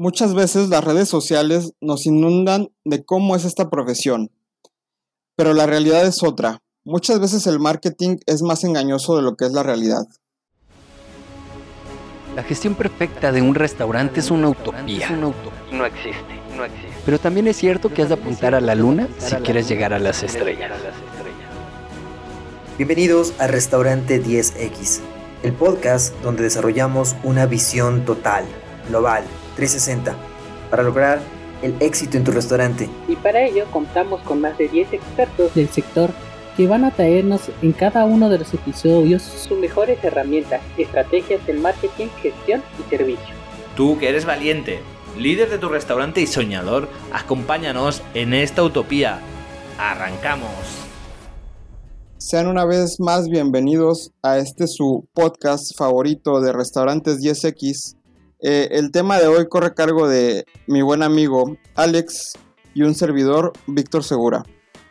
Muchas veces las redes sociales nos inundan de cómo es esta profesión, pero la realidad es otra. Muchas veces el marketing es más engañoso de lo que es la realidad. La gestión perfecta de un restaurante es una utopía. No existe, no existe. Pero también es cierto que has de apuntar a la luna si quieres llegar a las estrellas. Bienvenidos a Restaurante 10X, el podcast donde desarrollamos una visión total, global 360 para lograr el éxito en tu restaurante. Y para ello contamos con más de 10 expertos del sector que van a traernos en cada uno de los episodios sus mejores herramientas, estrategias del marketing, gestión y servicio. Tú que eres valiente, líder de tu restaurante y soñador, acompáñanos en esta utopía. Arrancamos. Sean una vez más bienvenidos a este su podcast favorito de Restaurantes 10X eh, el tema de hoy corre a cargo de mi buen amigo Alex y un servidor, Víctor Segura.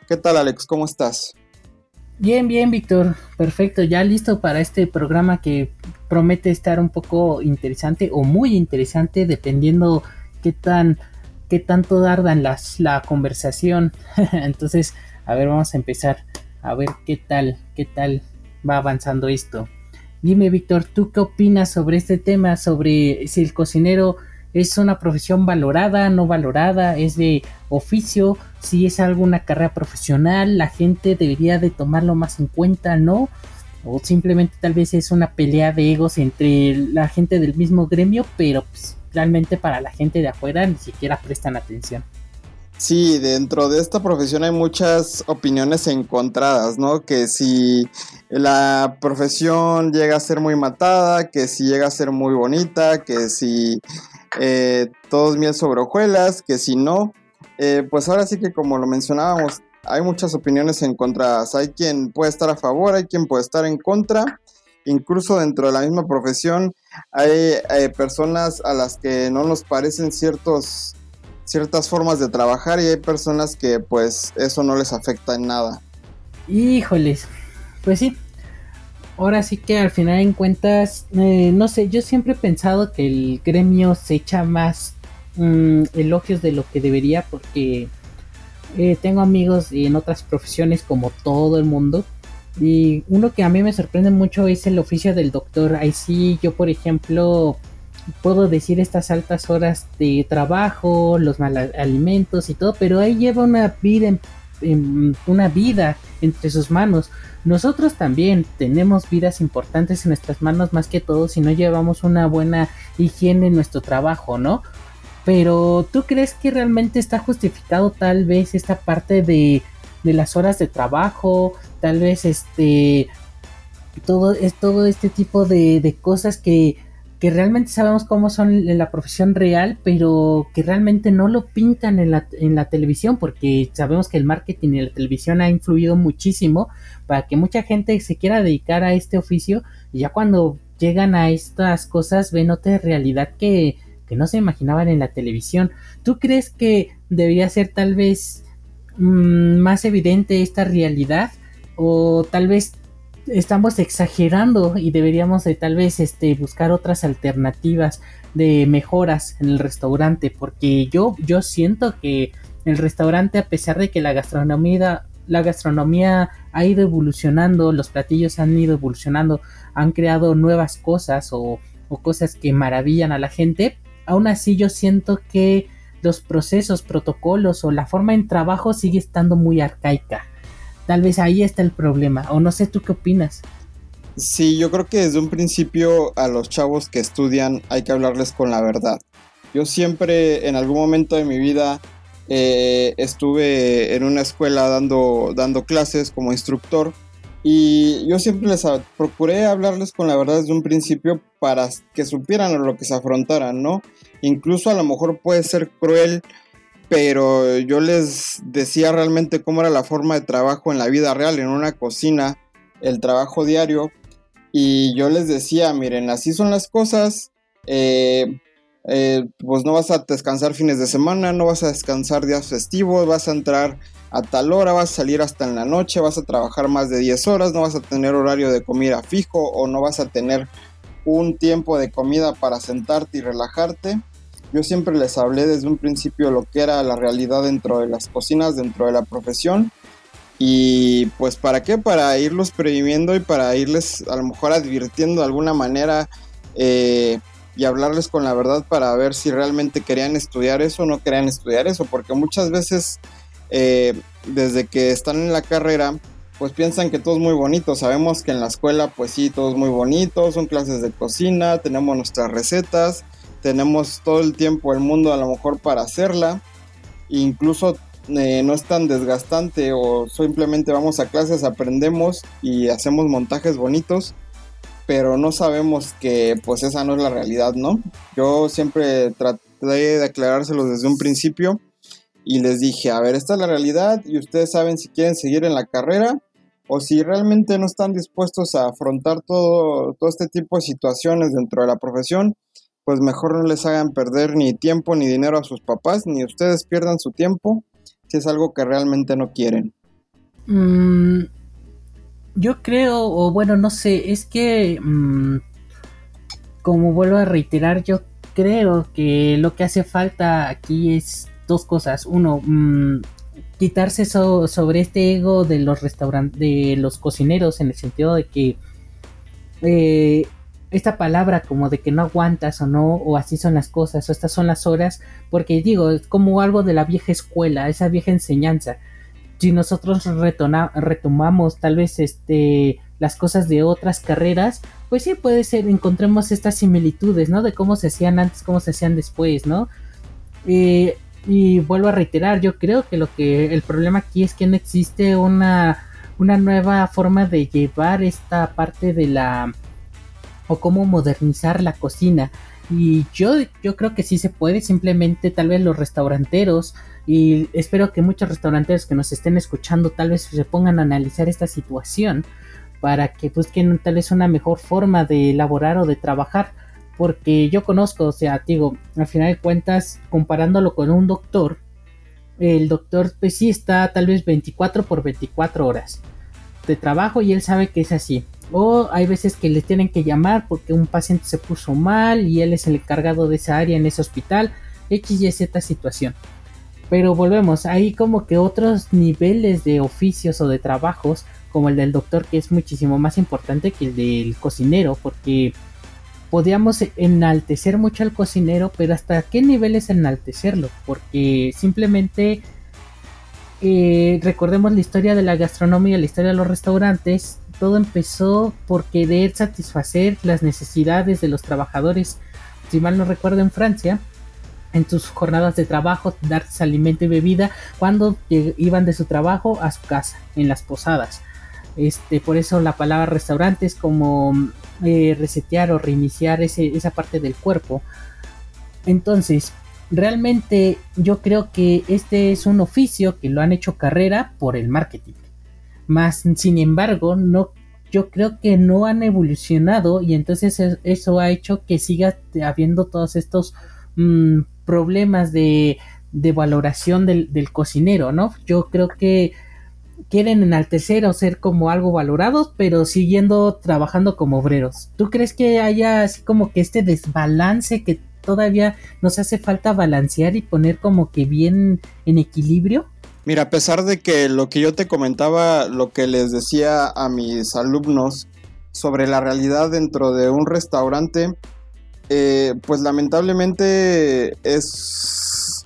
¿Qué tal Alex? ¿Cómo estás? Bien, bien, Víctor. Perfecto. Ya listo para este programa que promete estar un poco interesante o muy interesante dependiendo qué tan qué tanto dardan las, la conversación. Entonces, a ver, vamos a empezar a ver qué tal, qué tal va avanzando esto. Dime, Víctor, ¿tú qué opinas sobre este tema? Sobre si el cocinero es una profesión valorada, no valorada, es de oficio, si es alguna carrera profesional, la gente debería de tomarlo más en cuenta, ¿no? O simplemente tal vez es una pelea de egos entre la gente del mismo gremio, pero pues, realmente para la gente de afuera ni siquiera prestan atención. Sí, dentro de esta profesión hay muchas opiniones encontradas, ¿no? Que si la profesión llega a ser muy matada, que si llega a ser muy bonita, que si eh, todo es miel sobre hojuelas, que si no, eh, pues ahora sí que como lo mencionábamos, hay muchas opiniones encontradas. Hay quien puede estar a favor, hay quien puede estar en contra. Incluso dentro de la misma profesión hay eh, personas a las que no nos parecen ciertos ciertas formas de trabajar y hay personas que pues eso no les afecta en nada. Híjoles, pues sí. Ahora sí que al final en cuentas, eh, no sé, yo siempre he pensado que el gremio se echa más mm, elogios de lo que debería porque eh, tengo amigos en otras profesiones como todo el mundo. Y uno que a mí me sorprende mucho es el oficio del doctor. Ahí sí, yo por ejemplo, puedo decir estas altas horas de trabajo, los malos alimentos y todo, pero ahí lleva una vida, una vida entre sus manos. Nosotros también tenemos vidas importantes en nuestras manos más que todo si no llevamos una buena higiene en nuestro trabajo, ¿no? Pero ¿tú crees que realmente está justificado tal vez esta parte de, de las horas de trabajo? Tal vez este todo es todo este tipo de, de cosas que que realmente sabemos cómo son en la profesión real, pero que realmente no lo pintan en la, en la televisión, porque sabemos que el marketing y la televisión ha influido muchísimo para que mucha gente se quiera dedicar a este oficio y ya cuando llegan a estas cosas ven otra realidad que, que no se imaginaban en la televisión. ¿Tú crees que debería ser tal vez mm, más evidente esta realidad? O tal vez estamos exagerando y deberíamos de tal vez este buscar otras alternativas de mejoras en el restaurante porque yo yo siento que el restaurante a pesar de que la gastronomía la gastronomía ha ido evolucionando los platillos han ido evolucionando han creado nuevas cosas o, o cosas que maravillan a la gente aún así yo siento que los procesos protocolos o la forma en trabajo sigue estando muy arcaica Tal vez ahí está el problema, o no sé tú qué opinas. Sí, yo creo que desde un principio a los chavos que estudian hay que hablarles con la verdad. Yo siempre en algún momento de mi vida eh, estuve en una escuela dando, dando clases como instructor y yo siempre les procuré hablarles con la verdad desde un principio para que supieran lo que se afrontaran, ¿no? Incluso a lo mejor puede ser cruel pero yo les decía realmente cómo era la forma de trabajo en la vida real, en una cocina, el trabajo diario, y yo les decía, miren, así son las cosas, eh, eh, pues no vas a descansar fines de semana, no vas a descansar días festivos, vas a entrar a tal hora, vas a salir hasta en la noche, vas a trabajar más de 10 horas, no vas a tener horario de comida fijo o no vas a tener un tiempo de comida para sentarte y relajarte. Yo siempre les hablé desde un principio lo que era la realidad dentro de las cocinas, dentro de la profesión. Y pues para qué, para irlos previniendo y para irles a lo mejor advirtiendo de alguna manera eh, y hablarles con la verdad para ver si realmente querían estudiar eso o no querían estudiar eso, porque muchas veces eh, desde que están en la carrera pues piensan que todo es muy bonito. Sabemos que en la escuela, pues sí, todo es muy bonito, son clases de cocina, tenemos nuestras recetas, tenemos todo el tiempo el mundo a lo mejor para hacerla. Incluso eh, no es tan desgastante o simplemente vamos a clases, aprendemos y hacemos montajes bonitos, pero no sabemos que pues esa no es la realidad, ¿no? Yo siempre traté de aclarárselo desde un principio y les dije, a ver, esta es la realidad y ustedes saben si quieren seguir en la carrera o si realmente no están dispuestos a afrontar todo, todo este tipo de situaciones dentro de la profesión, pues mejor no les hagan perder ni tiempo ni dinero a sus papás, ni ustedes pierdan su tiempo si es algo que realmente no quieren. Mm, yo creo, o bueno, no sé, es que, mm, como vuelvo a reiterar, yo creo que lo que hace falta aquí es dos cosas. Uno, mm, quitarse sobre este ego de los restaurantes, de los cocineros, en el sentido de que eh, esta palabra como de que no aguantas o no, o así son las cosas, o estas son las horas, porque digo, es como algo de la vieja escuela, esa vieja enseñanza. Si nosotros retomamos tal vez este las cosas de otras carreras, pues sí puede ser, encontremos estas similitudes, ¿no? De cómo se hacían antes, cómo se hacían después, ¿no? Eh, y vuelvo a reiterar, yo creo que lo que el problema aquí es que no existe una, una nueva forma de llevar esta parte de la o cómo modernizar la cocina. Y yo, yo creo que sí se puede, simplemente tal vez los restauranteros, y espero que muchos restauranteros que nos estén escuchando tal vez se pongan a analizar esta situación para que busquen tal vez una mejor forma de elaborar o de trabajar porque yo conozco, o sea, digo, al final de cuentas, comparándolo con un doctor, el doctor pues sí está tal vez 24 por 24 horas de trabajo y él sabe que es así. O hay veces que le tienen que llamar porque un paciente se puso mal y él es el encargado de esa área en ese hospital, X y Z situación. Pero volvemos, hay como que otros niveles de oficios o de trabajos, como el del doctor, que es muchísimo más importante que el del cocinero, porque podíamos enaltecer mucho al cocinero, pero hasta qué nivel es enaltecerlo, porque simplemente eh, recordemos la historia de la gastronomía, la historia de los restaurantes, todo empezó por querer satisfacer las necesidades de los trabajadores, si mal no recuerdo en Francia, en sus jornadas de trabajo, darles alimento y bebida cuando iban de su trabajo a su casa, en las posadas. Este, por eso la palabra restaurante es como eh, resetear o reiniciar esa parte del cuerpo. Entonces, realmente yo creo que este es un oficio que lo han hecho carrera por el marketing. Más, sin embargo, no, yo creo que no han evolucionado y entonces eso ha hecho que siga habiendo todos estos mm, problemas de, de valoración del, del, cocinero, ¿no? Yo creo que quieren enaltecer o ser como algo valorados, pero siguiendo trabajando como obreros. ¿Tú crees que haya así como que este desbalance que todavía nos hace falta balancear y poner como que bien en equilibrio? Mira, a pesar de que lo que yo te comentaba, lo que les decía a mis alumnos sobre la realidad dentro de un restaurante, eh, pues lamentablemente es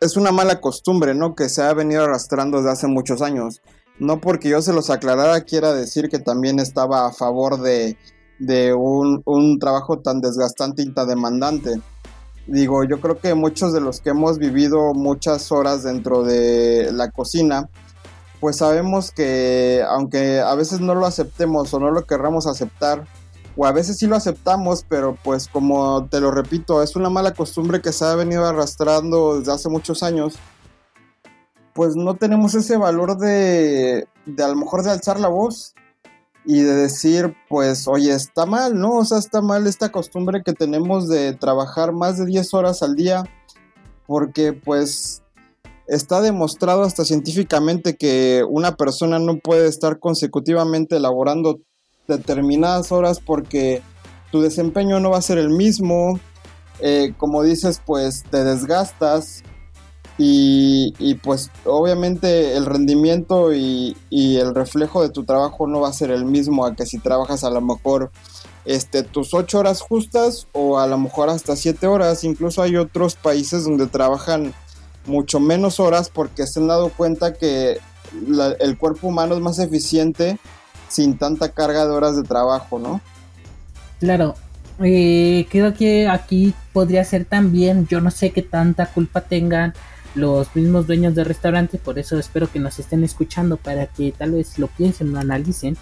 es una mala costumbre, ¿no? Que se ha venido arrastrando desde hace muchos años. No porque yo se los aclarara, quiera decir que también estaba a favor de, un, trabajo tan desgastante y tan demandante. Digo, yo creo que muchos de los que hemos vivido muchas horas dentro de la cocina, pues sabemos que aunque a veces no lo aceptemos o no lo querramos aceptar, o a veces sí lo aceptamos, pero pues como te lo repito, es una mala costumbre que se ha venido arrastrando desde hace muchos años, pues no tenemos ese valor de, de a lo mejor de alzar la voz y de decir, pues, oye, está mal, ¿no? O sea, está mal esta costumbre que tenemos de trabajar más de 10 horas al día, porque pues está demostrado hasta científicamente que una persona no puede estar consecutivamente elaborando determinadas horas porque tu desempeño no va a ser el mismo, eh, como dices, pues te desgastas y, pues obviamente el rendimiento y, el reflejo de tu trabajo no va a ser el mismo a que si trabajas a lo mejor este, tus ocho horas justas o a lo mejor hasta siete horas. Incluso hay otros países donde trabajan mucho menos horas porque se han dado cuenta que el cuerpo humano es más eficiente sin tanta carga de horas de trabajo, ¿no? Claro, eh, creo que aquí podría ser también, yo no sé qué tanta culpa tengan los mismos dueños de restaurantes, por eso espero que nos estén escuchando para que tal vez lo piensen, lo analicen.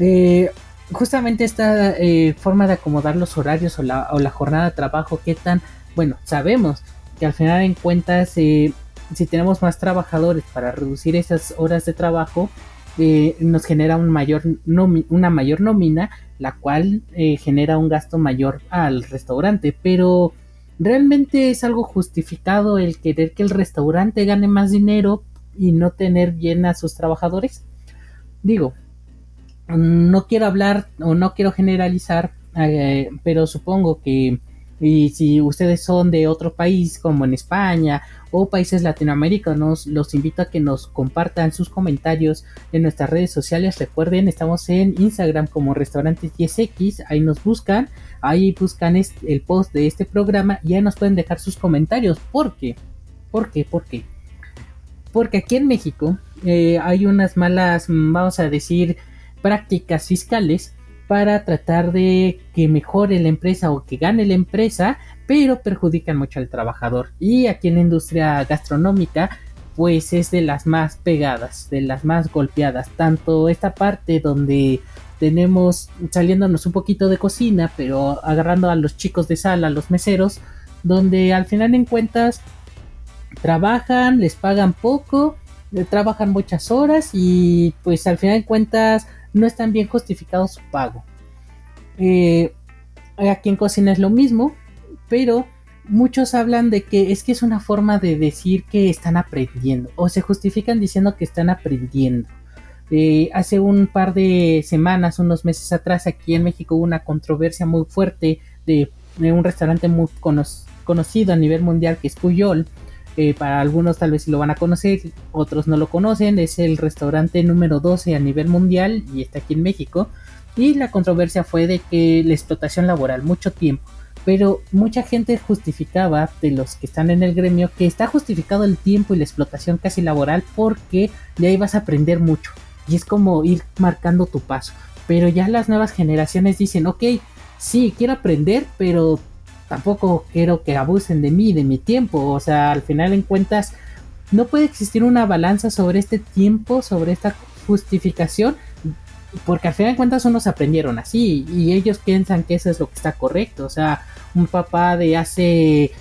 Eh, justamente esta eh, forma de acomodar los horarios o la, o la, jornada de trabajo, qué tan, bueno, sabemos que al final en cuentas, eh, si tenemos más trabajadores para reducir esas horas de trabajo, eh, nos genera un mayor una mayor nómina, la cual eh, genera un gasto mayor al restaurante. Pero realmente es algo justificado el querer que el restaurante gane más dinero y no tener bien a sus trabajadores. Digo, no quiero hablar o no quiero generalizar, pero supongo que y si ustedes son de otro país como en España o países latinoamericanos, los invito a que nos compartan sus comentarios en nuestras redes sociales. Recuerden, estamos en Instagram como Restaurantes 10X, ahí nos buscan, ahí buscan el post de este programa y ahí nos pueden dejar sus comentarios. ¿Por qué? ¿Por qué? ¿Por qué? Porque aquí en México eh, hay unas malas, vamos a decir, prácticas fiscales para tratar de que mejore la empresa o que gane la empresa, pero perjudican mucho al trabajador. Y aquí en la industria gastronómica, pues es de las más pegadas, de las más golpeadas. Tanto esta parte donde tenemos saliéndonos un poquito de cocina, pero agarrando a los chicos de sala, a los meseros, donde al final en cuentas trabajan, les pagan poco, eh, trabajan muchas horas y pues al final en cuentas no están bien justificados su pago. Eh, aquí en cocina es lo mismo, pero muchos hablan de que es que es una forma de decir que están aprendiendo o se justifican diciendo que están aprendiendo. Eh, hace un par de semanas, unos meses atrás, aquí en México hubo una controversia muy fuerte de, un restaurante muy conocido a nivel mundial que es Puyol, eh, para algunos tal vez lo van a conocer, otros no lo conocen. Es el restaurante número 12 a nivel mundial y está aquí en México. Y la controversia fue de que la explotación laboral, mucho tiempo. Pero mucha gente justificaba, de los que están en el gremio, que está justificado el tiempo y la explotación casi laboral porque de ahí vas a aprender mucho. Y es como ir marcando tu paso. Pero ya las nuevas generaciones dicen, ok, sí, quiero aprender, pero tampoco quiero que abusen de mí, de mi tiempo. O sea, al final en cuentas, no puede existir una balanza sobre este tiempo, sobre esta justificación, porque al final en cuentas unos aprendieron así y ellos piensan que eso es lo que está correcto. O sea, un papá de hace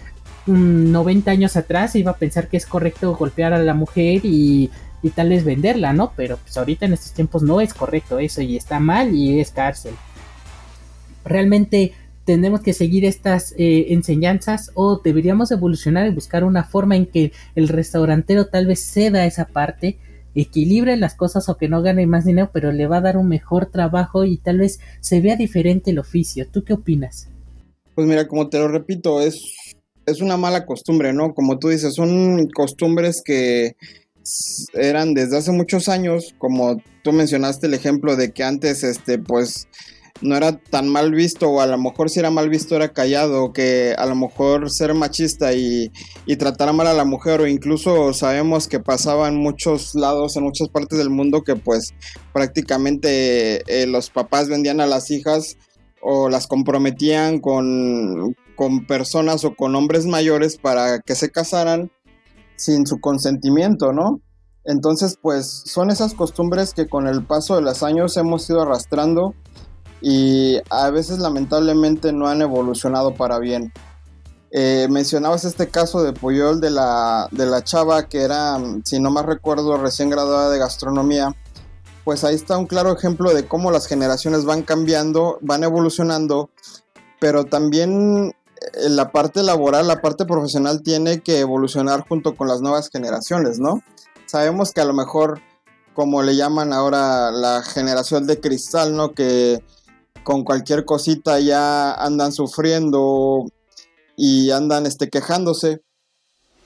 90 años atrás iba a pensar que es correcto golpear a la mujer y, y tal vez venderla, ¿no? Pero pues ahorita en estos tiempos no es correcto eso y está mal y es cárcel. Realmente tenemos que seguir estas eh, enseñanzas o deberíamos evolucionar y buscar una forma en que el restaurantero tal vez ceda esa parte, equilibre las cosas o que no gane más dinero, pero le va a dar un mejor trabajo y tal vez se vea diferente el oficio. ¿Tú qué opinas? Pues mira, como te lo repito, es, es una mala costumbre, ¿no? Como tú dices, son costumbres que eran desde hace muchos años, como tú mencionaste el ejemplo de que antes, este, pues, no era tan mal visto, o a lo mejor si era mal visto era callado, que a lo mejor ser machista y, y tratar mal a la mujer, o incluso sabemos que pasaba en muchos lados, en muchas partes del mundo, que pues prácticamente eh, los papás vendían a las hijas o las comprometían con, con personas o con hombres mayores para que se casaran sin su consentimiento, ¿no? Entonces, pues son esas costumbres que con el paso de los años hemos ido arrastrando y a veces lamentablemente no han evolucionado para bien. Eh, mencionabas este caso de Puyol de la, de la chava que era, si no más recuerdo, recién graduada de gastronomía. Pues ahí está un claro ejemplo de cómo las generaciones van cambiando, van evolucionando, pero también la parte laboral, la parte profesional tiene que evolucionar junto con las nuevas generaciones, ¿no? Sabemos que a lo mejor, como le llaman ahora la generación de cristal, ¿no? Que con cualquier cosita ya andan sufriendo y andan este, quejándose.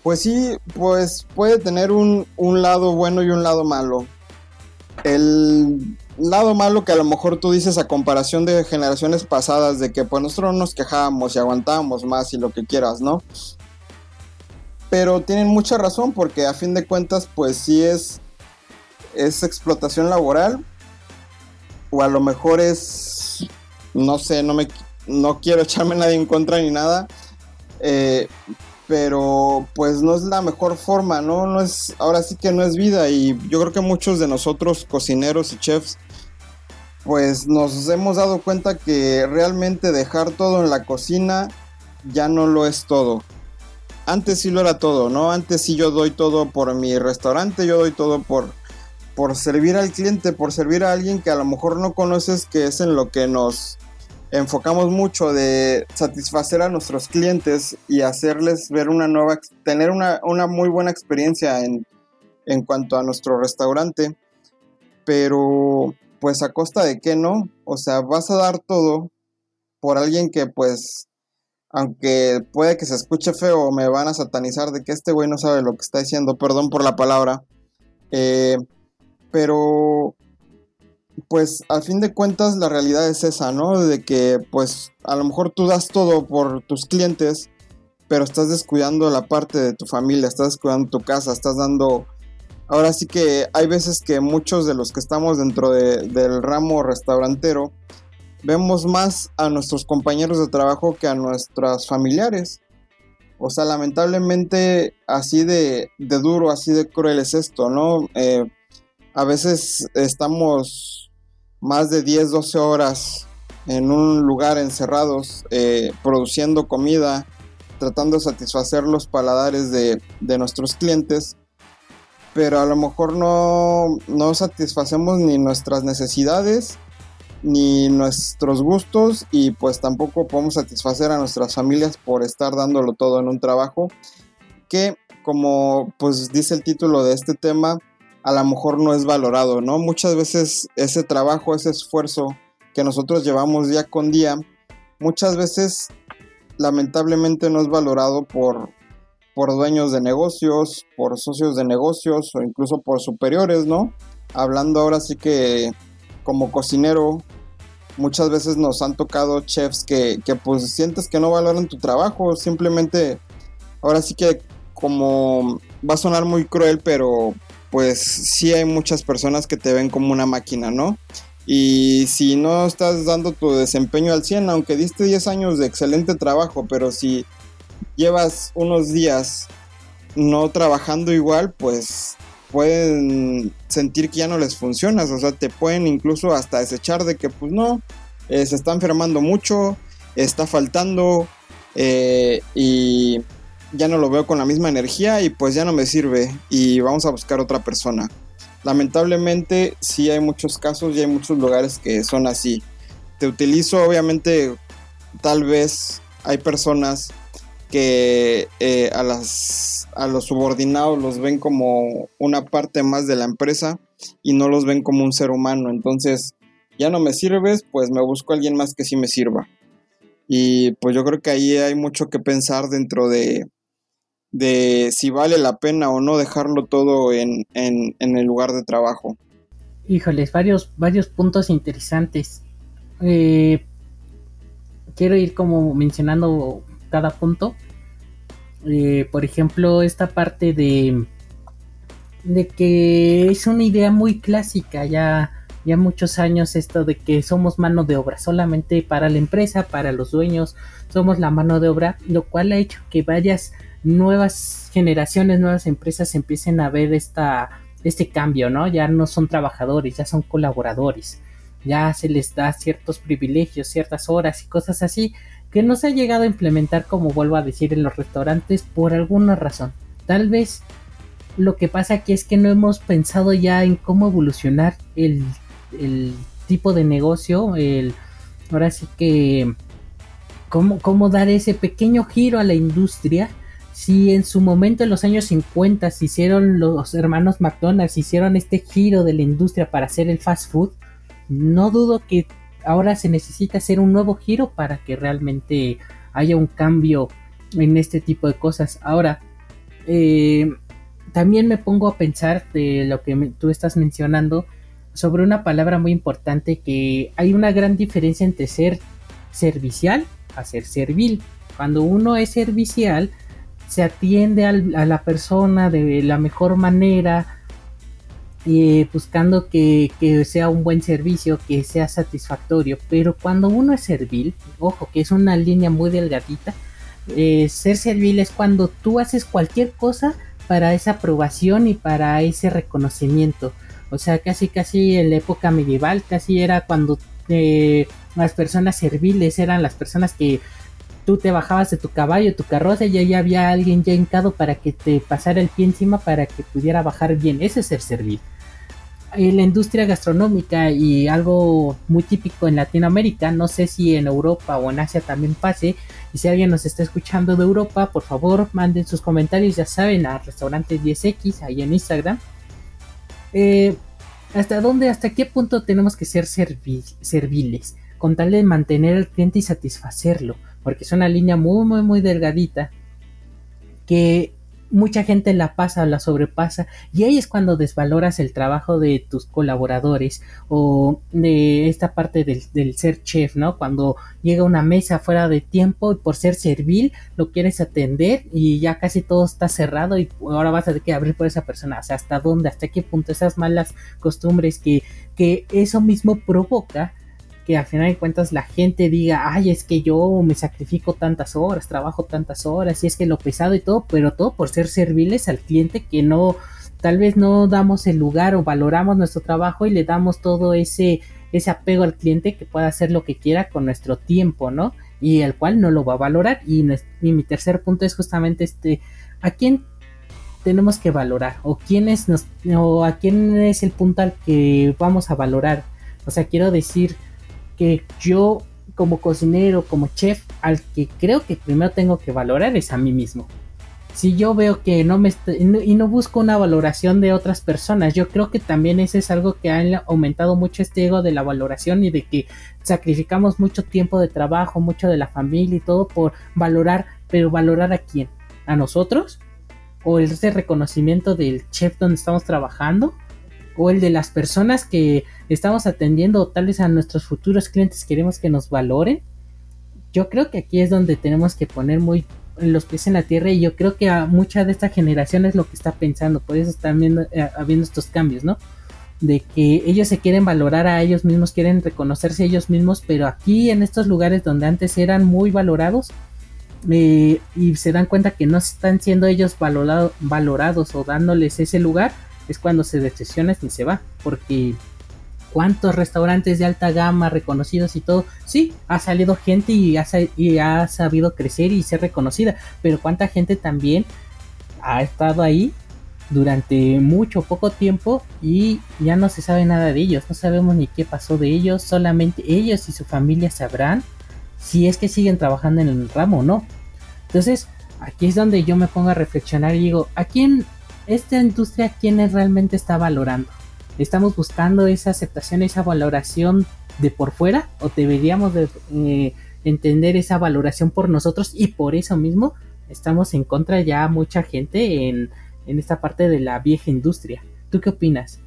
Pues sí, pues puede tener un, un lado bueno y un lado malo. El lado malo que a lo mejor tú dices a comparación de generaciones pasadas, de que pues nosotros nos quejábamos y aguantábamos más y lo que quieras, ¿no? Pero tienen mucha razón porque a fin de cuentas pues sí es, es explotación laboral o a lo mejor es, no sé, no me no quiero echarme nadie en contra ni nada, eh, pero pues no es la mejor forma, ¿no? No es, ahora sí que no es vida y yo creo que muchos de nosotros cocineros y chefs pues nos hemos dado cuenta que realmente dejar todo en la cocina ya no lo es todo. Antes sí lo era todo, ¿no? Antes sí yo doy todo por mi restaurante, yo doy todo por, por servir al cliente, por servir a alguien que a lo mejor no conoces, que es en lo que nos, enfocamos mucho de satisfacer a nuestros clientes y hacerles ver una nueva, tener una, muy buena experiencia en, en cuanto a nuestro restaurante, pero pues a costa de qué no, o sea, vas a dar todo por alguien que pues, aunque puede que se escuche feo, me van a satanizar de que este güey no sabe lo que está diciendo, perdón por la palabra, eh, pero pues al fin de cuentas la realidad es esa, ¿no? De que pues a lo mejor tú das todo por tus clientes, pero estás descuidando la parte de tu familia, estás descuidando tu casa, estás dando... Ahora sí que hay veces que muchos de los que estamos dentro del ramo restaurantero vemos más a nuestros compañeros de trabajo que a nuestras familiares. O sea, lamentablemente así de, duro, así de cruel es esto, ¿no? Eh, a veces estamos más de 10, 12 horas en un lugar encerrados, eh, produciendo comida, tratando de satisfacer los paladares de, nuestros clientes, pero a lo mejor no, no satisfacemos ni nuestras necesidades, ni nuestros gustos y pues tampoco podemos satisfacer a nuestras familias por estar dándolo todo en un trabajo que como pues dice el título de este tema a lo mejor no es valorado, ¿no? Muchas veces ese trabajo, ese esfuerzo que nosotros llevamos día con día, muchas veces lamentablemente no es valorado por, por dueños de negocios, por socios de negocios o incluso por superiores, ¿no? Hablando ahora sí que como cocinero, muchas veces nos han tocado chefs que, que pues sientes que no valoran tu trabajo, simplemente ahora sí que como va a sonar muy cruel, pero pues sí hay muchas personas que te ven como una máquina, ¿no? Y si no estás dando tu desempeño al 100, aunque diste 10 años de excelente trabajo, pero si llevas unos días no trabajando igual, pues pueden sentir que ya no les funcionas, o sea, te pueden incluso hasta desechar de que pues no, eh, se está enfermando mucho, está faltando eh, y ya no lo veo con la misma energía y pues ya no me sirve y vamos a buscar otra persona. Lamentablemente sí hay muchos casos y hay muchos lugares que son así. Te utilizo obviamente tal vez hay personas que eh, a, las, a los subordinados los ven como una parte más de la empresa y no los ven como un ser humano. Entonces, ya no me sirves, pues me busco a alguien más que sí me sirva. Y pues yo creo que ahí hay mucho que pensar dentro de, de si vale la pena o no dejarlo todo en, el lugar de trabajo. Híjoles, varios, varios puntos interesantes. Eh, quiero ir como mencionando cada punto. Eh, por ejemplo, esta parte de, de que es una idea muy clásica, ya, ya muchos años esto de que somos mano de obra, solamente para la empresa, para los dueños, somos la mano de obra, lo cual ha hecho que varias nuevas generaciones, nuevas empresas empiecen a ver esta, este cambio, ¿no? Ya no son trabajadores, ya son colaboradores, ya se les da ciertos privilegios, ciertas horas y cosas así que no se ha llegado a implementar, como vuelvo a decir, en los restaurantes por alguna razón. Tal vez lo que pasa aquí es que no hemos pensado ya en cómo evolucionar el, el tipo de negocio, el, ahora sí que cómo, cómo dar ese pequeño giro a la industria si en su momento en los años 50 se hicieron los hermanos McDonald's, hicieron este giro de la industria para hacer el fast food, no dudo que ahora se necesita hacer un nuevo giro para que realmente haya un cambio en este tipo de cosas. Ahora, eh, también me pongo a pensar de lo que tú estás mencionando sobre una palabra muy importante que hay una gran diferencia entre ser servicial a ser servil. Cuando uno es servicial, se atiende a la persona de la mejor manera, eh, buscando que, sea un buen servicio, que sea satisfactorio. Pero cuando uno es servil, ojo, que es una línea muy delgadita, eh, ser servil es cuando tú haces cualquier cosa para esa aprobación y para ese reconocimiento. O sea, casi casi en la época medieval, casi era cuando eh, las personas serviles eran las personas que tú te bajabas de tu caballo, tu carroza y ahí había alguien ya hincado para que te pasara el pie encima para que pudiera bajar bien. Ese es ser servil. En la industria gastronómica y algo muy típico en Latinoamérica, no sé si en Europa o en Asia también pase, y si alguien nos está escuchando de Europa, por favor manden sus comentarios, ya saben, a restaurante 10X ahí en Instagram. Eh, ¿Hasta dónde, hasta qué punto tenemos que ser serviles? Con tal de mantener al cliente y satisfacerlo. Porque es una línea muy, muy, muy delgadita. Que mucha gente la pasa o la sobrepasa y ahí es cuando desvaloras el trabajo de tus colaboradores o de esta parte del, ser chef, ¿no? Cuando llega una mesa fuera de tiempo y por ser servil lo quieres atender y ya casi todo está cerrado y ahora vas a tener que abrir por esa persona, o sea, hasta dónde, hasta qué punto esas malas costumbres que, que eso mismo provoca que al final de cuentas la gente diga, ay, es que yo me sacrifico tantas horas, trabajo tantas horas, y es que lo pesado y todo, pero todo por ser serviles al cliente que no, tal vez no damos el lugar o valoramos nuestro trabajo y le damos todo ese, ese apego al cliente que pueda hacer lo que quiera con nuestro tiempo, ¿no? Y el cual no lo va a valorar. Y, mi tercer punto es justamente este, ¿a quién tenemos que valorar? ¿O quién es, nos, o a quién es el punto al que vamos a valorar? O sea, quiero decir, que yo como cocinero, como chef, al que creo que primero tengo que valorar es a mí mismo. Si yo veo que no me y no busco una valoración de otras personas, yo creo que también ese es algo que ha aumentado mucho este ego de la valoración y de que sacrificamos mucho tiempo de trabajo, mucho de la familia y todo por valorar, pero valorar a quién? ¿A nosotros? ¿O ese reconocimiento del chef donde estamos trabajando? O el de las personas que estamos atendiendo o tal vez a nuestros futuros clientes queremos que nos valoren. Yo creo que aquí es donde tenemos que poner muy los pies en la tierra y yo creo que a mucha de esta generación es lo que está pensando, por eso están viendo, eh, habiendo estos cambios, ¿no? De que ellos se quieren valorar a ellos mismos, quieren reconocerse a ellos mismos, pero aquí en estos lugares donde antes eran muy valorados, eh, y se dan cuenta que no están siendo ellos valorados o dándoles ese lugar, es cuando se decisiona y se va. Porque cuántos restaurantes de alta gama reconocidos y todo, sí, ha salido gente y ha, ha sabido crecer y ser reconocida, pero cuánta gente también ha estado ahí durante mucho poco tiempo y ya no se sabe nada de ellos, no sabemos ni qué pasó de ellos, solamente ellos y su familia sabrán si es que siguen trabajando en el ramo o no. Entonces, aquí es donde yo me pongo a reflexionar y digo, ¿a quién esta industria quién realmente está valorando. ¿Estamos buscando esa aceptación, esa valoración de por fuera o deberíamos de, eh, entender esa valoración por nosotros y por eso mismo estamos en contra ya mucha gente en, en esta parte de la vieja industria? ¿Tú qué opinas?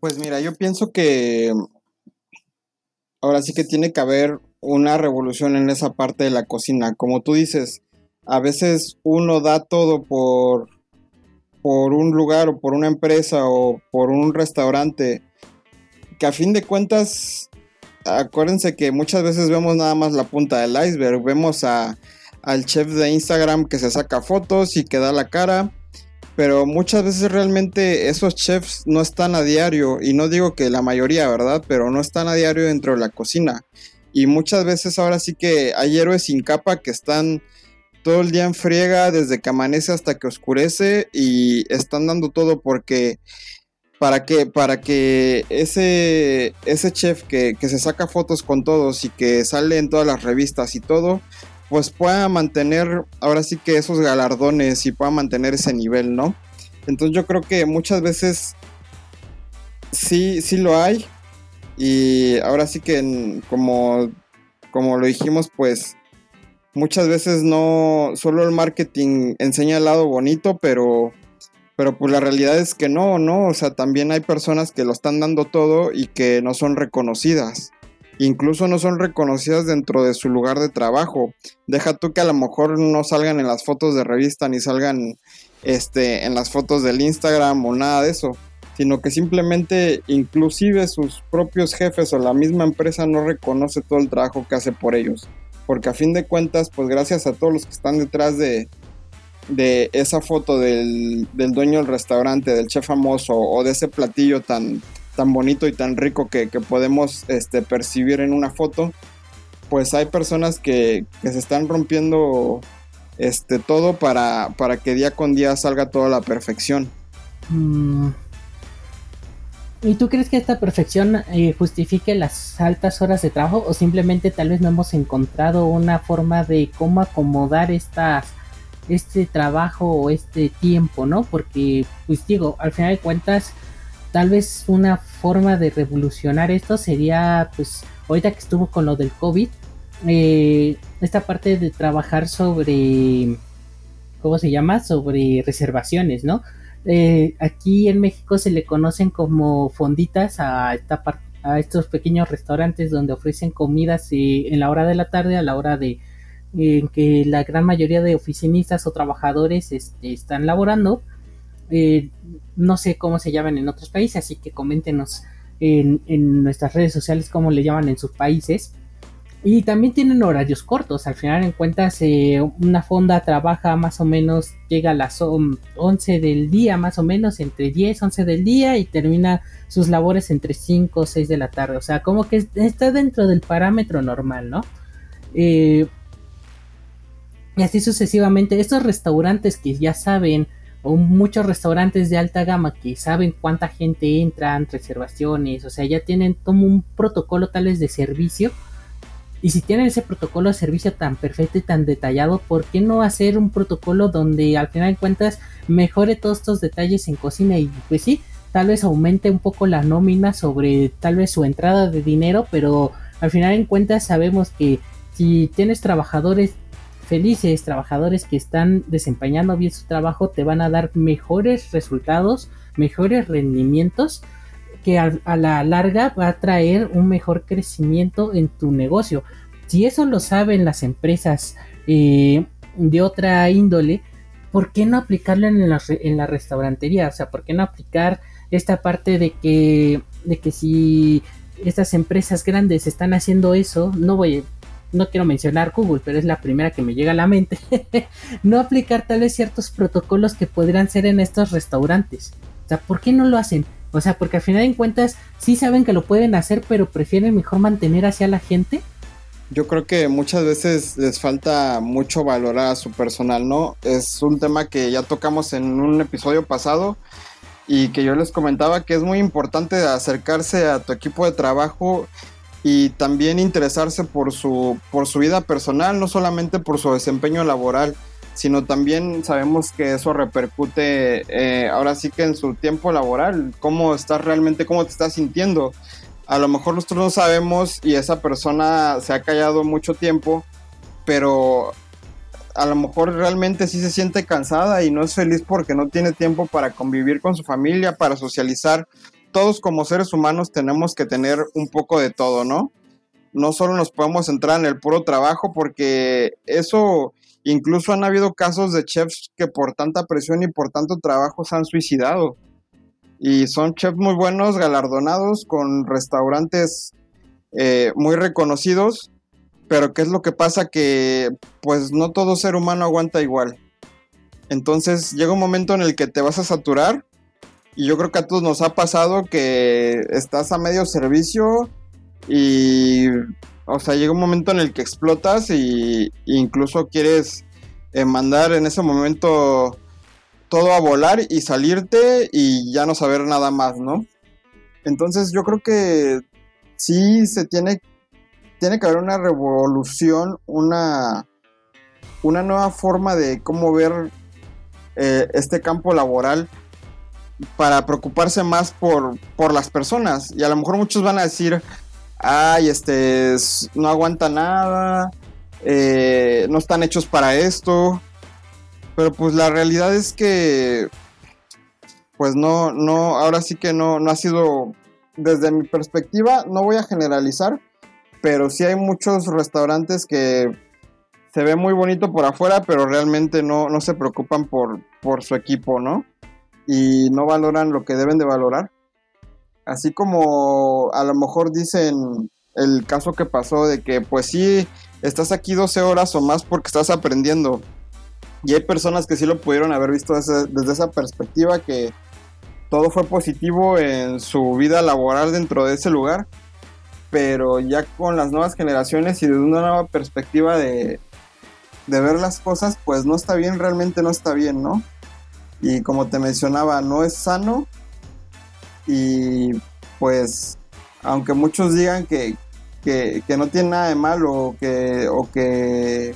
Pues mira, yo pienso que ahora sí que tiene que haber una revolución en esa parte de la cocina. Como tú dices, a veces uno da todo por por un lugar o por una empresa o por un restaurante, que a fin de cuentas, acuérdense que muchas veces vemos nada más la punta del iceberg, vemos a, al chef de Instagram que se saca fotos y que da la cara, pero muchas veces realmente esos chefs no están a diario, y no digo que la mayoría, ¿verdad? Pero no están a diario dentro de la cocina. Y muchas veces ahora sí que hay héroes sin capa que están todo el día en friega desde que amanece hasta que oscurece y están dando todo porque para que para que ese ese chef que, se saca fotos con todos y que sale en todas las revistas y todo pues pueda mantener ahora sí que esos galardones y pueda mantener ese nivel no entonces yo creo que muchas veces sí sí lo hay y ahora sí que como como lo dijimos pues muchas veces no, solo el marketing enseña el lado bonito, pero, pero pues la realidad es que no, ¿no? O sea, también hay personas que lo están dando todo y que no son reconocidas. Incluso no son reconocidas dentro de su lugar de trabajo. Deja tú que a lo mejor no salgan en las fotos de revista ni salgan este, en las fotos del Instagram o nada de eso sino que simplemente inclusive sus propios jefes o la misma empresa no reconoce todo el trabajo que hace por ellos. Porque a fin de cuentas, pues gracias a todos los que están detrás de, de esa foto del, dueño del restaurante, del chef famoso o de ese platillo tan, tan bonito y tan rico que, podemos este, percibir en una foto, pues hay personas que, se están rompiendo este, todo para, para que día con día salga toda la perfección. Mm, ¿Y tú crees que esta perfección eh, justifique las altas horas de trabajo o simplemente tal vez no hemos encontrado una forma de cómo acomodar estas este trabajo o este tiempo, ¿no? Porque pues digo, al final de cuentas tal vez una forma de revolucionar esto sería pues ahorita que estuvo con lo del COVID eh, esta parte de trabajar sobre ¿cómo se llama? sobre reservaciones, ¿no? Eh, aquí en México se le conocen como fonditas a, esta a estos pequeños restaurantes donde ofrecen comidas eh, en la hora de la tarde a la hora de en que la gran mayoría de oficinistas o trabajadores este, están laborando. Eh, no sé cómo se llaman en otros países, así que coméntenos en, en, nuestras redes sociales cómo le llaman en sus países. Y también tienen horarios cortos, al final en cuentas eh, una fonda trabaja más o menos, llega a las 11 del día más o menos, entre 10, 11 del día y termina sus labores entre 5 o 6 de la tarde, o sea, como que está dentro del parámetro normal, ¿no? Eh, y así sucesivamente, estos restaurantes que ya saben, o muchos restaurantes de alta gama que saben cuánta gente entra, reservaciones, o sea, ya tienen como un protocolo tales de servicio y si tienen ese protocolo de servicio tan perfecto y tan detallado, ¿por qué no hacer un protocolo donde al final de cuentas mejore todos estos detalles en cocina y pues sí, tal vez aumente un poco la nómina sobre tal vez su entrada de dinero, pero al final de cuentas sabemos que si tienes trabajadores felices, trabajadores que están desempeñando bien su trabajo, te van a dar mejores resultados, mejores rendimientos que a, la larga va a traer un mejor crecimiento en tu negocio. Si eso lo saben las empresas eh, de otra índole, ¿por qué no aplicarlo en la, en la restaurantería? O sea, ¿por qué no aplicar esta parte de que, de que si estas empresas grandes están haciendo eso, no voy, no quiero mencionar Google, pero es la primera que me llega a la mente, no aplicar tal vez ciertos protocolos que podrían ser en estos restaurantes. O sea, ¿por qué no lo hacen? O sea, porque al final de cuentas sí saben que lo pueden hacer, pero prefieren mejor mantener hacia la gente. Yo creo que muchas veces les falta mucho valorar a su personal, ¿no? Es un tema que ya tocamos en un episodio pasado y que yo les comentaba que es muy importante acercarse a tu equipo de trabajo y también interesarse por su, por su vida personal, no solamente por su desempeño laboral sino también sabemos que eso repercute eh, ahora sí que en su tiempo laboral, cómo estás realmente, cómo te estás sintiendo. A lo mejor nosotros no sabemos y esa persona se ha callado mucho tiempo, pero a lo mejor realmente sí se siente cansada y no es feliz porque no tiene tiempo para convivir con su familia, para socializar. Todos como seres humanos tenemos que tener un poco de todo, ¿no? No solo nos podemos centrar en el puro trabajo porque eso Incluso han habido casos de chefs que por tanta presión y por tanto trabajo se han suicidado. Y son chefs muy buenos, galardonados, con restaurantes eh, muy reconocidos. Pero ¿qué es lo que pasa? Que pues no todo ser humano aguanta igual. Entonces llega un momento en el que te vas a saturar. Y yo creo que a todos nos ha pasado que estás a medio servicio y o sea, llega un momento en el que explotas y, incluso quieres eh, mandar en ese momento todo a volar y salirte y ya no saber nada más, ¿no? Entonces yo creo que sí se tiene, tiene que haber una revolución, una, una nueva forma de cómo ver eh, este campo laboral para preocuparse más por, por las personas. Y a lo mejor muchos van a decir, ay, este, no aguanta nada, eh, no están hechos para esto. Pero pues la realidad es que, pues no, no, ahora sí que no, no ha sido, desde mi perspectiva, no voy a generalizar, pero sí hay muchos restaurantes que se ve muy bonito por afuera, pero realmente no, no se preocupan por, por su equipo, ¿no? Y no valoran lo que deben de valorar. Así como a lo mejor dicen el caso que pasó de que pues sí, estás aquí 12 horas o más porque estás aprendiendo. Y hay personas que sí lo pudieron haber visto desde, esa perspectiva, que todo fue positivo en su vida laboral dentro de ese lugar. Pero ya con las nuevas generaciones y desde una nueva perspectiva de, de ver las cosas, pues no está bien, realmente no está bien, ¿no? Y como te mencionaba, no es sano. Y pues, aunque muchos digan que, que, no tiene nada de malo o que, o que,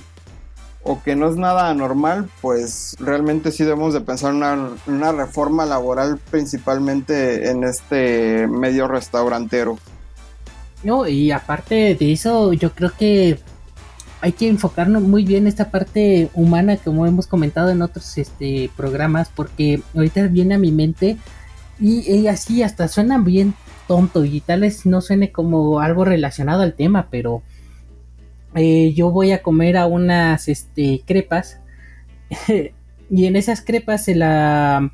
o que no es nada anormal, pues realmente sí debemos de pensar una, una reforma laboral principalmente en este medio restaurantero. No, y aparte de eso, yo creo que hay que enfocarnos muy bien esta parte humana, como hemos comentado en otros este, programas, porque ahorita viene a mi mente y, así hasta suena bien tonto y tal vez no suene como algo relacionado al tema, pero eh, yo voy a comer a unas este, crepas y en esas crepas se la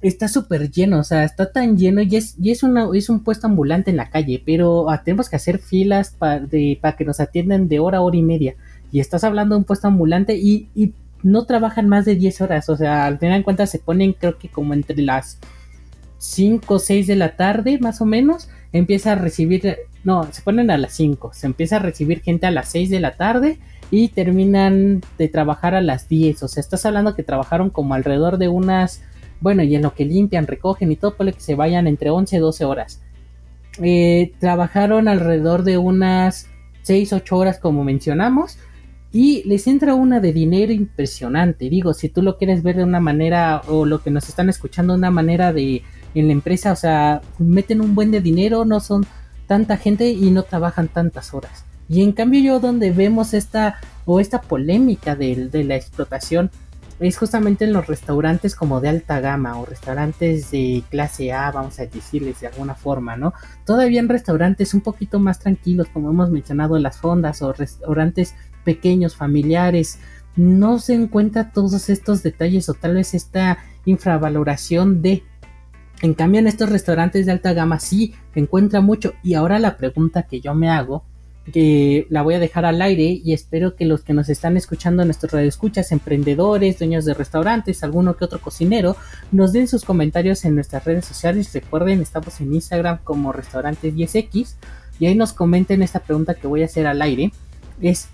está súper lleno, o sea, está tan lleno y es, y es, una, es un puesto ambulante en la calle, pero ah, tenemos que hacer filas para que nos atiendan de hora a hora y media. Y estás hablando de un puesto ambulante y, y no trabajan más de 10 horas, o sea, al final de cuentas se ponen creo que como entre las 5 o 6 de la tarde, más o menos, empieza a recibir, no, se ponen a las 5, se empieza a recibir gente a las 6 de la tarde y terminan de trabajar a las 10, o sea, estás hablando que trabajaron como alrededor de unas bueno, y en lo que limpian, recogen y todo, puede que se vayan entre 11 y 12 horas. Eh, trabajaron alrededor de unas 6, 8 horas como mencionamos. Y les entra una de dinero impresionante. Digo, si tú lo quieres ver de una manera, o lo que nos están escuchando una manera de en la empresa, o sea, meten un buen de dinero, no son tanta gente y no trabajan tantas horas. Y en cambio yo donde vemos esta o esta polémica de, de la explotación es justamente en los restaurantes como de alta gama o restaurantes de clase A, vamos a decirles de alguna forma, ¿no? Todavía en restaurantes un poquito más tranquilos, como hemos mencionado, las fondas o restaurantes pequeños, familiares, no se encuentra todos estos detalles o tal vez esta infravaloración de... En cambio, en estos restaurantes de alta gama sí se encuentra mucho. Y ahora la pregunta que yo me hago que la voy a dejar al aire y espero que los que nos están escuchando en nuestros radioescuchas, emprendedores, dueños de restaurantes, alguno que otro cocinero, nos den sus comentarios en nuestras redes sociales. Recuerden, estamos en Instagram como restaurante 10X y ahí nos comenten esta pregunta que voy a hacer al aire. Es,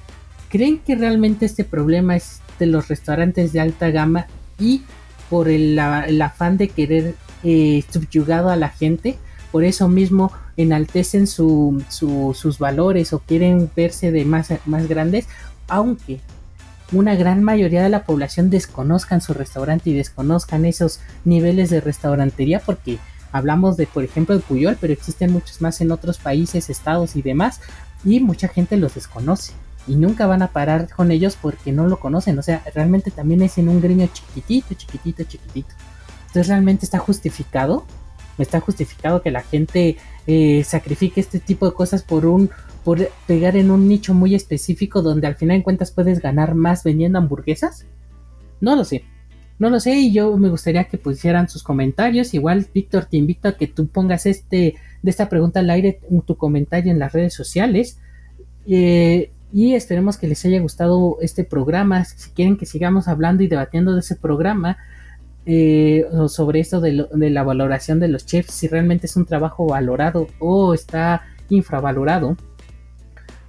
¿creen que realmente este problema es de los restaurantes de alta gama y por el, afán de querer eh, subyugado a la gente? Por eso mismo enaltecen sus valores o quieren verse de más, más grandes, aunque una gran mayoría de la población desconozcan su restaurante y desconozcan esos niveles de restaurantería porque hablamos de por ejemplo de Puyol pero existen muchos más en otros países estados y demás y mucha gente los desconoce y nunca van a parar con ellos porque no lo conocen o sea realmente también es en un gremio chiquitito chiquitito chiquitito entonces realmente está justificado está justificado que la gente eh, sacrifique este tipo de cosas por un por pegar en un nicho muy específico donde al final en cuentas puedes ganar más vendiendo hamburguesas? No lo sé. No lo sé y yo me gustaría que pusieran sus comentarios. Igual, Víctor, te invito a que tú pongas este de esta pregunta al aire tu comentario en las redes sociales. Eh, y esperemos que les haya gustado este programa. Si quieren que sigamos hablando y debatiendo de ese programa, eh, sobre esto de, la valoración de los chefs, si realmente es un trabajo valorado o está infravalorado.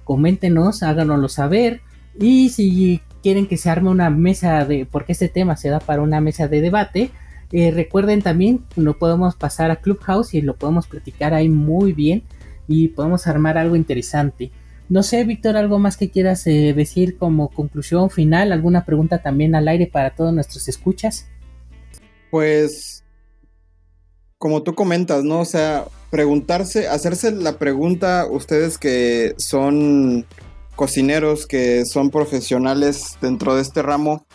Coméntenos, háganoslo saber. Y si quieren que se arme una mesa de, porque este tema se da para una mesa de debate, eh, recuerden también, lo podemos pasar a Clubhouse y lo podemos platicar ahí muy bien y podemos armar algo interesante. No sé, Víctor, algo más que quieras eh, decir como conclusión final, alguna pregunta también al aire para todos nuestros escuchas. Pues, como tú comentas, ¿no? O sea, preguntarse, hacerse la pregunta, ustedes que son cocineros que son profesionales dentro de este ramo,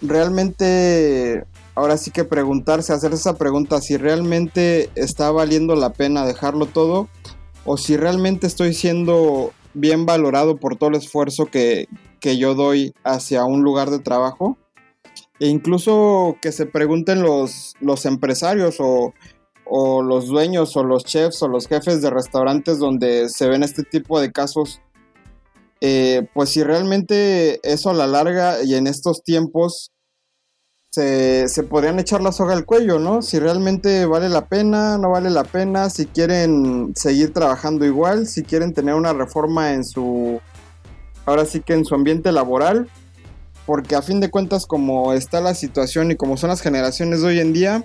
realmente ahora sí que preguntarse, hacer esa pregunta si realmente está valiendo la pena dejarlo todo o si realmente estoy siendo bien valorado por todo el esfuerzo que, que yo doy hacia un lugar de trabajo. E incluso que se pregunten los, los empresarios o, o los dueños o los chefs o los jefes de restaurantes donde se ven este tipo de casos, eh, pues si realmente eso a la larga y en estos tiempos se, se, podrían echar la soga al cuello, ¿no? Si realmente vale la pena, no vale la pena, si quieren seguir trabajando igual, si quieren tener una reforma en su, ahora sí que en su ambiente laboral, porque a fin de cuentas como está la situación y como son las generaciones de hoy en día,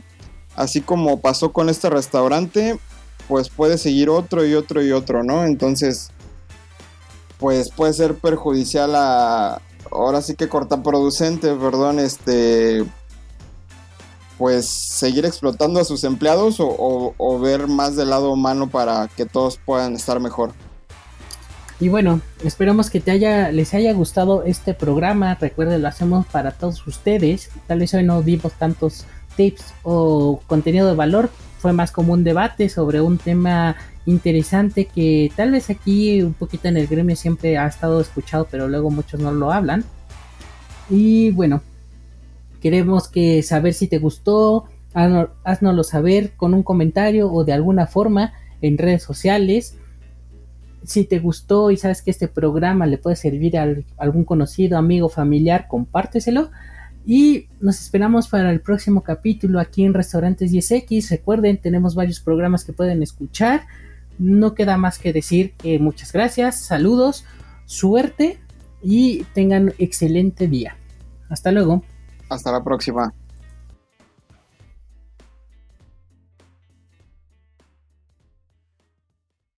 así como pasó con este restaurante, pues puede seguir otro y otro y otro, ¿no? Entonces, pues puede ser perjudicial a, ahora sí que cortaproducente, perdón, este, pues seguir explotando a sus empleados o, o, ver más del lado humano para que todos puedan estar mejor. Y bueno, esperamos que te haya, les haya gustado este programa. Recuerden, lo hacemos para todos ustedes. Tal vez hoy no dimos tantos tips o contenido de valor, fue más como un debate sobre un tema interesante que tal vez aquí un poquito en el gremio siempre ha estado escuchado, pero luego muchos no lo hablan. Y bueno, queremos que saber si te gustó, haznoslo saber con un comentario o de alguna forma en redes sociales. Si te gustó y sabes que este programa le puede servir a algún conocido, amigo, familiar, compárteselo. Y nos esperamos para el próximo capítulo aquí en Restaurantes 10X. Recuerden, tenemos varios programas que pueden escuchar. No queda más que decir que muchas gracias, saludos, suerte y tengan excelente día. Hasta luego. Hasta la próxima.